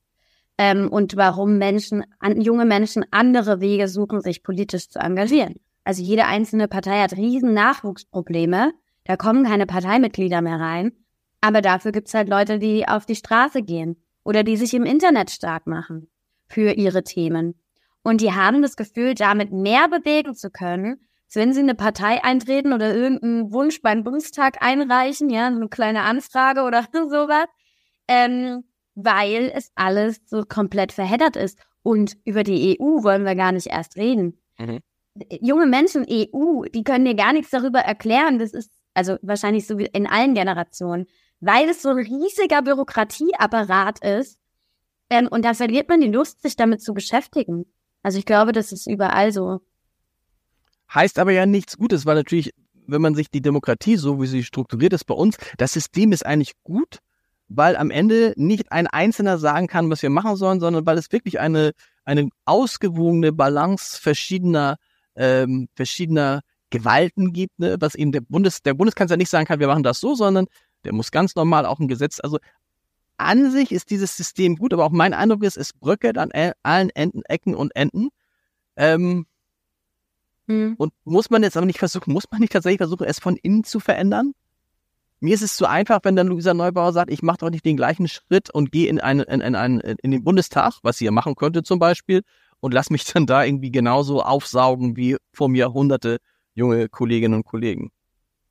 ähm, und warum Menschen, an, junge Menschen andere Wege suchen, sich politisch zu engagieren. Also jede einzelne Partei hat riesen Nachwuchsprobleme. Da kommen keine Parteimitglieder mehr rein. Aber dafür gibt's halt Leute, die auf die Straße gehen oder die sich im Internet stark machen für ihre Themen. Und die haben das Gefühl, damit mehr bewegen zu können, wenn sie eine Partei eintreten oder irgendeinen Wunsch beim Bundestag einreichen, ja, so eine kleine Anfrage oder sowas. Ähm, weil es alles so komplett verheddert ist. Und über die EU wollen wir gar nicht erst reden. Mhm. Junge Menschen, EU, die können dir gar nichts darüber erklären. Das ist also wahrscheinlich so wie in allen Generationen, weil es so ein riesiger Bürokratieapparat ist. Ähm, und da verliert man die Lust, sich damit zu beschäftigen. Also ich glaube, das ist überall so. Heißt aber ja nichts Gutes, weil natürlich, wenn man sich die Demokratie, so wie sie strukturiert ist bei uns, das System ist eigentlich gut, weil am Ende nicht ein Einzelner sagen kann, was wir machen sollen, sondern weil es wirklich eine, eine ausgewogene Balance verschiedener, ähm, verschiedener Gewalten gibt, ne? was eben der, Bundes, der Bundeskanzler nicht sagen kann, wir machen das so, sondern der muss ganz normal auch ein Gesetz, also an sich ist dieses System gut, aber auch mein Eindruck ist, es bröckelt an allen Enden, Ecken und Enden. Ähm, hm. Und muss man jetzt aber nicht versuchen, muss man nicht tatsächlich versuchen, es von innen zu verändern? Mir ist es zu einfach, wenn dann Luisa Neubauer sagt, ich mache doch nicht den gleichen Schritt und gehe in, einen, in, in, einen, in den Bundestag, was sie ja machen könnte zum Beispiel, und lass mich dann da irgendwie genauso aufsaugen wie vor mir hunderte junge Kolleginnen und Kollegen.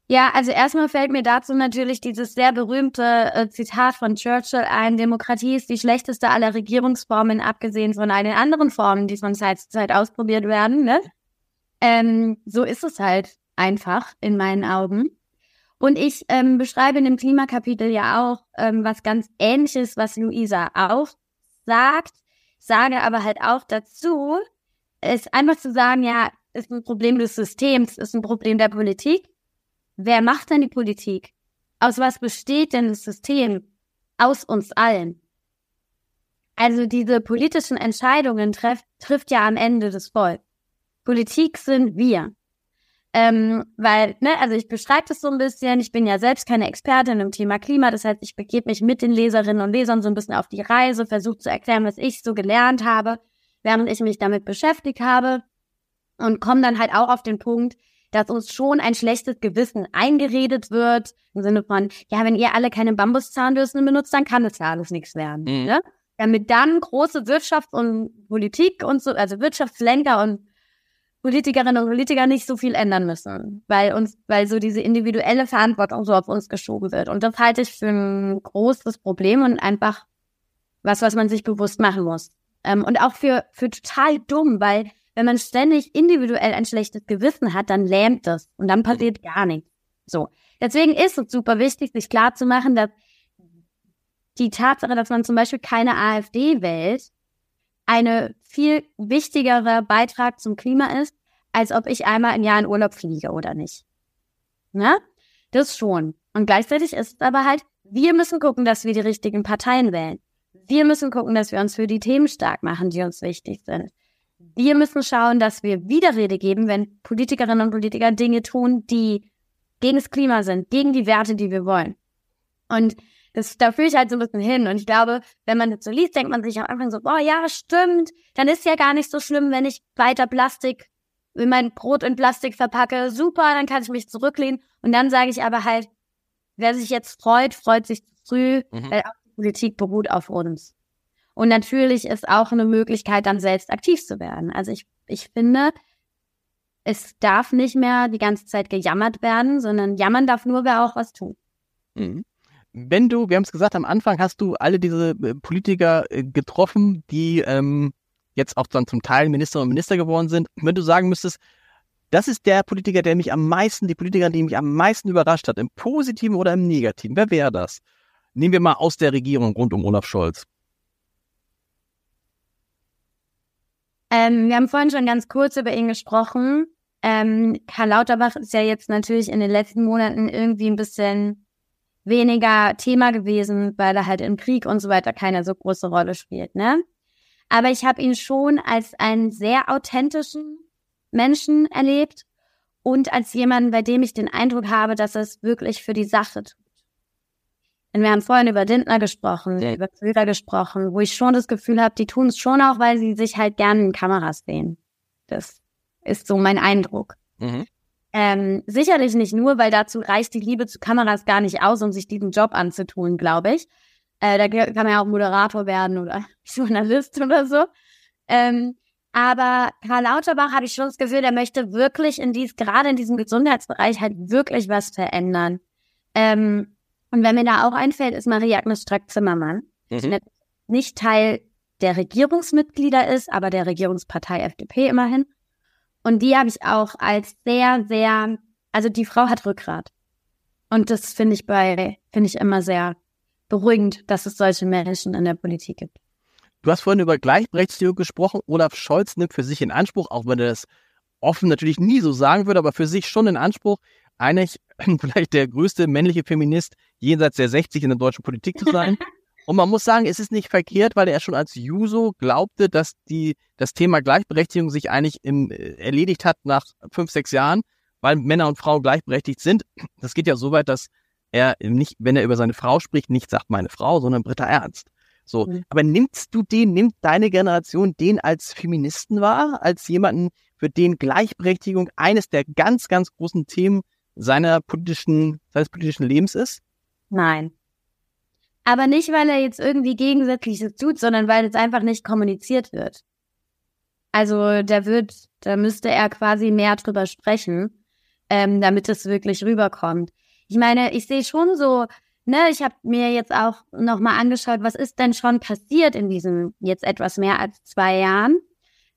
Ja, also erstmal fällt mir dazu natürlich dieses sehr berühmte äh, Zitat von Churchill ein, Demokratie ist die schlechteste aller Regierungsformen, abgesehen von allen anderen Formen, die von Zeit zu Zeit ausprobiert werden. Ne? Ähm, so ist es halt einfach in meinen Augen. Und ich ähm, beschreibe in dem Klimakapitel ja auch ähm, was ganz Ähnliches, was Luisa auch sagt, sage aber halt auch dazu, ist einfach zu sagen, ja, ist ein Problem des Systems, ist ein Problem der Politik. Wer macht denn die Politik? Aus was besteht denn das System? Aus uns allen. Also diese politischen Entscheidungen treff, trifft ja am Ende das Volk. Politik sind wir. Ähm, weil, ne, also ich beschreibe das so ein bisschen, ich bin ja selbst keine Expertin im Thema Klima, das heißt, ich begebe mich mit den Leserinnen und Lesern so ein bisschen auf die Reise, versuche zu erklären, was ich so gelernt habe, während ich mich damit beschäftigt habe und komme dann halt auch auf den Punkt, dass uns schon ein schlechtes Gewissen eingeredet wird, im Sinne von, ja, wenn ihr alle keine Bambuszahnbürsten benutzt, dann kann das ja alles nichts werden. Mhm. Ne? Damit dann große Wirtschaft und Politik und so, also Wirtschaftslenker und Politikerinnen und Politiker nicht so viel ändern müssen, weil uns, weil so diese individuelle Verantwortung so auf uns geschoben wird. Und das halte ich für ein großes Problem und einfach was, was man sich bewusst machen muss. Ähm, und auch für, für total dumm, weil wenn man ständig individuell ein schlechtes Gewissen hat, dann lähmt das und dann passiert gar nichts. So. Deswegen ist es super wichtig, sich klar zu machen, dass die Tatsache, dass man zum Beispiel keine AfD wählt, eine viel wichtigere Beitrag zum Klima ist, als ob ich einmal im Jahr in Urlaub fliege oder nicht. Ne? Das schon. Und gleichzeitig ist es aber halt, wir müssen gucken, dass wir die richtigen Parteien wählen. Wir müssen gucken, dass wir uns für die Themen stark machen, die uns wichtig sind. Wir müssen schauen, dass wir Widerrede geben, wenn Politikerinnen und Politiker Dinge tun, die gegen das Klima sind, gegen die Werte, die wir wollen. Und das, da fühle ich halt so ein bisschen hin. Und ich glaube, wenn man das so liest, denkt man sich am Anfang so, boah, ja, stimmt. Dann ist ja gar nicht so schlimm, wenn ich weiter Plastik, wenn mein Brot in Plastik verpacke. Super, dann kann ich mich zurücklehnen. Und dann sage ich aber halt, wer sich jetzt freut, freut sich zu früh, mhm. weil auch die Politik beruht auf uns. Und natürlich ist auch eine Möglichkeit, dann selbst aktiv zu werden. Also ich, ich finde, es darf nicht mehr die ganze Zeit gejammert werden, sondern jammern darf nur, wer auch was tut. Mhm wenn du, wir haben es gesagt, am Anfang hast du alle diese äh, Politiker äh, getroffen, die ähm, jetzt auch dann zum Teil Minister und Minister geworden sind. Wenn du sagen müsstest, das ist der Politiker, der mich am meisten, die Politikerin, die mich am meisten überrascht hat, im Positiven oder im Negativen, wer wäre das? Nehmen wir mal aus der Regierung rund um Olaf Scholz. Ähm, wir haben vorhin schon ganz kurz über ihn gesprochen. Ähm, Karl Lauterbach ist ja jetzt natürlich in den letzten Monaten irgendwie ein bisschen weniger Thema gewesen, weil er halt im Krieg und so weiter keine so große Rolle spielt, ne? Aber ich habe ihn schon als einen sehr authentischen Menschen erlebt und als jemanden, bei dem ich den Eindruck habe, dass es wirklich für die Sache tut. Und wir haben vorhin über Dindner gesprochen, ja. über Söder gesprochen, wo ich schon das Gefühl habe, die tun es schon auch, weil sie sich halt gerne in Kameras sehen. Das ist so mein Eindruck. Mhm. Ähm, sicherlich nicht nur, weil dazu reicht die Liebe zu Kameras gar nicht aus, um sich diesen Job anzutun, glaube ich. Äh, da kann man ja auch Moderator werden oder Journalist oder so. Ähm, aber Karl Lauterbach habe ich schon das Gefühl, der möchte wirklich in dies, gerade in diesem Gesundheitsbereich halt wirklich was verändern. Ähm, und wenn mir da auch einfällt, ist Marie-Agnes Strack-Zimmermann, mhm. die nicht Teil der Regierungsmitglieder ist, aber der Regierungspartei FDP immerhin. Und die habe ich auch als sehr, sehr, also die Frau hat Rückgrat. Und das finde ich bei, finde ich immer sehr beruhigend, dass es solche Menschen in der Politik gibt. Du hast vorhin über Gleichberechtigung gesprochen. Olaf Scholz nimmt für sich in Anspruch, auch wenn er das offen natürlich nie so sagen würde, aber für sich schon in Anspruch, eigentlich vielleicht der größte männliche Feminist jenseits der 60 in der deutschen Politik zu sein. Und man muss sagen, es ist nicht verkehrt, weil er schon als Juso glaubte, dass die, das Thema Gleichberechtigung sich eigentlich im, äh, erledigt hat nach fünf, sechs Jahren, weil Männer und Frauen gleichberechtigt sind. Das geht ja so weit, dass er nicht, wenn er über seine Frau spricht, nicht sagt meine Frau, sondern Britta Ernst. So. Mhm. Aber nimmst du den, nimmt deine Generation den als Feministen wahr? Als jemanden, für den Gleichberechtigung eines der ganz, ganz großen Themen seiner politischen, seines politischen Lebens ist? Nein. Aber nicht, weil er jetzt irgendwie Gegensätzliches tut, sondern weil es einfach nicht kommuniziert wird. Also da wird, da müsste er quasi mehr drüber sprechen, ähm, damit es wirklich rüberkommt. Ich meine, ich sehe schon so, ne, ich habe mir jetzt auch nochmal angeschaut, was ist denn schon passiert in diesem jetzt etwas mehr als zwei Jahren.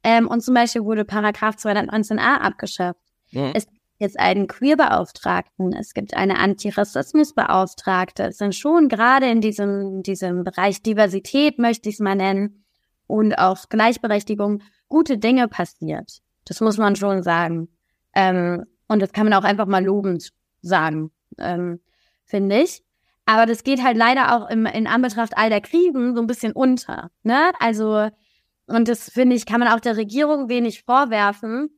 Ähm, und zum Beispiel wurde Paragraph 219a abgeschafft. Mhm. Es jetzt einen Queerbeauftragten, es gibt eine Antirassismusbeauftragte. Es sind schon gerade in diesem, diesem Bereich Diversität, möchte ich es mal nennen, und auch Gleichberechtigung gute Dinge passiert. Das muss man schon sagen. Ähm, und das kann man auch einfach mal lobend sagen, ähm, finde ich. Aber das geht halt leider auch im, in Anbetracht all der Krisen so ein bisschen unter. Ne? Also, und das finde ich, kann man auch der Regierung wenig vorwerfen,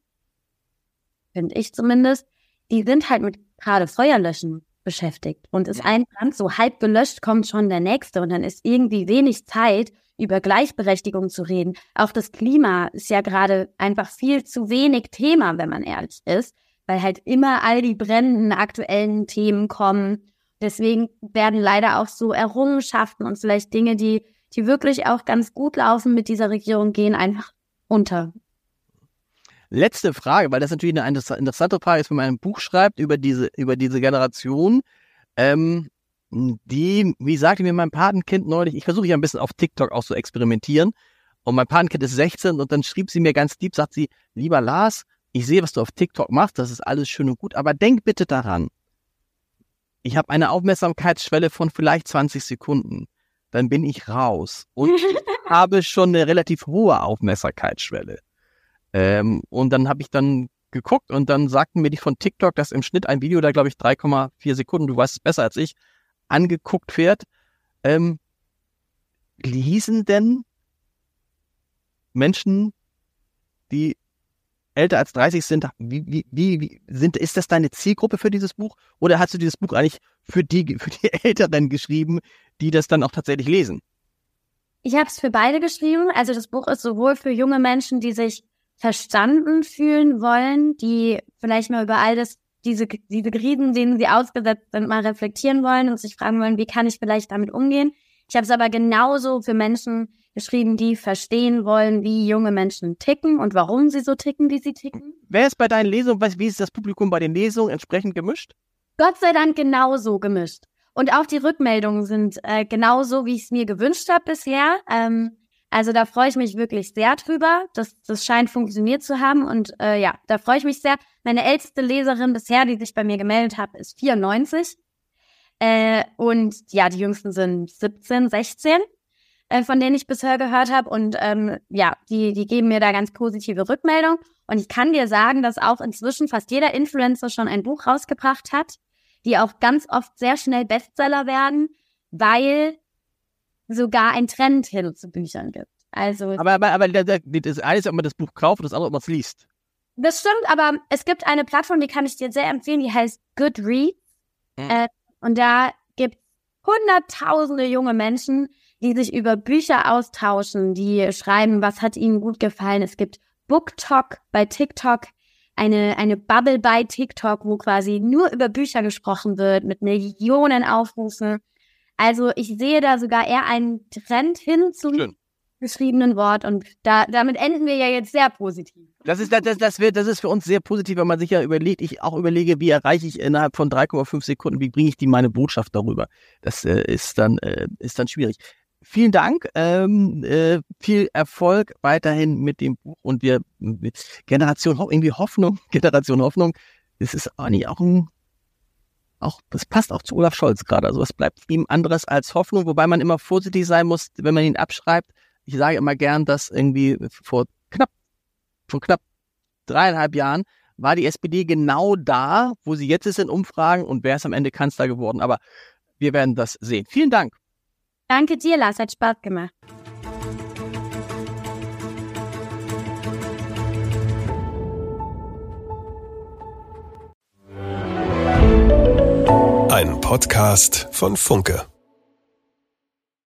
finde ich zumindest, die sind halt mit gerade Feuerlöschen beschäftigt. Und ist ein Brand so halb gelöscht, kommt schon der nächste und dann ist irgendwie wenig Zeit, über Gleichberechtigung zu reden. Auch das Klima ist ja gerade einfach viel zu wenig Thema, wenn man ehrlich ist, weil halt immer all die brennenden aktuellen Themen kommen. Deswegen werden leider auch so Errungenschaften und vielleicht Dinge, die, die wirklich auch ganz gut laufen mit dieser Regierung, gehen einfach unter. Letzte Frage, weil das natürlich eine interessante Frage ist, wenn man ein Buch schreibt über diese, über diese Generation. Ähm, die, wie sagte mir mein Patenkind neulich, ich versuche ja ein bisschen auf TikTok auch zu experimentieren. Und mein Patenkind ist 16 und dann schrieb sie mir ganz lieb, sagt sie, lieber Lars, ich sehe, was du auf TikTok machst, das ist alles schön und gut, aber denk bitte daran, ich habe eine Aufmerksamkeitsschwelle von vielleicht 20 Sekunden. Dann bin ich raus. Und ich habe schon eine relativ hohe Aufmerksamkeitsschwelle. Ähm, und dann habe ich dann geguckt und dann sagten mir die von TikTok, dass im Schnitt ein Video da, glaube ich, 3,4 Sekunden, du weißt es besser als ich, angeguckt wird. Ähm, lesen denn Menschen, die älter als 30 sind, wie, wie, wie, sind, ist das deine Zielgruppe für dieses Buch? Oder hast du dieses Buch eigentlich für die, für die Älteren geschrieben, die das dann auch tatsächlich lesen? Ich habe es für beide geschrieben. Also das Buch ist sowohl für junge Menschen, die sich verstanden fühlen wollen, die vielleicht mal über all das, diese, diese Krisen, denen sie ausgesetzt sind, mal reflektieren wollen und sich fragen wollen, wie kann ich vielleicht damit umgehen. Ich habe es aber genauso für Menschen geschrieben, die verstehen wollen, wie junge Menschen ticken und warum sie so ticken, wie sie ticken. Wer ist bei deinen Lesungen, wie ist das Publikum bei den Lesungen entsprechend gemischt? Gott sei Dank genauso gemischt. Und auch die Rückmeldungen sind äh, genauso, wie ich es mir gewünscht habe bisher. Ähm, also da freue ich mich wirklich sehr drüber. Das, das scheint funktioniert zu haben. Und äh, ja, da freue ich mich sehr. Meine älteste Leserin bisher, die sich bei mir gemeldet hat, ist 94. Äh, und ja, die jüngsten sind 17, 16 äh, von denen ich bisher gehört habe. Und ähm, ja, die, die geben mir da ganz positive Rückmeldung. Und ich kann dir sagen, dass auch inzwischen fast jeder Influencer schon ein Buch rausgebracht hat, die auch ganz oft sehr schnell Bestseller werden, weil sogar ein Trend hin zu Büchern gibt. Also aber, aber, aber das eine ist, ob man das Buch kauft und das andere, ob man es liest. Das stimmt, aber es gibt eine Plattform, die kann ich dir sehr empfehlen, die heißt Goodreads. Mhm. Äh, und da gibt hunderttausende junge Menschen, die sich über Bücher austauschen, die schreiben, was hat ihnen gut gefallen. Es gibt BookTok bei TikTok, eine, eine Bubble bei TikTok, wo quasi nur über Bücher gesprochen wird, mit Millionen Aufrufen. Also ich sehe da sogar eher einen Trend hin zum Schön. geschriebenen Wort und da, damit enden wir ja jetzt sehr positiv. Das ist, das, das, wird, das ist für uns sehr positiv, wenn man sich ja überlegt, ich auch überlege, wie erreiche ich innerhalb von 3,5 Sekunden, wie bringe ich die meine Botschaft darüber. Das äh, ist, dann, äh, ist dann schwierig vielen Dank, ähm, äh, viel Erfolg weiterhin mit dem Buch und wir mit Generation irgendwie Hoffnung, Generation Hoffnung. Das ist eigentlich auch ein, auch, das passt auch zu Olaf Scholz gerade. Also es bleibt ihm anderes als Hoffnung, wobei man immer vorsichtig sein muss, wenn man ihn abschreibt. Ich sage immer gern, dass irgendwie vor knapp, vor knapp dreieinhalb Jahren war die SPD genau da, wo sie jetzt ist in Umfragen und wer ist am Ende Kanzler geworden. Aber wir werden das sehen. Vielen Dank. Danke dir, Lars, hat Spaß gemacht. Podcast von Funke.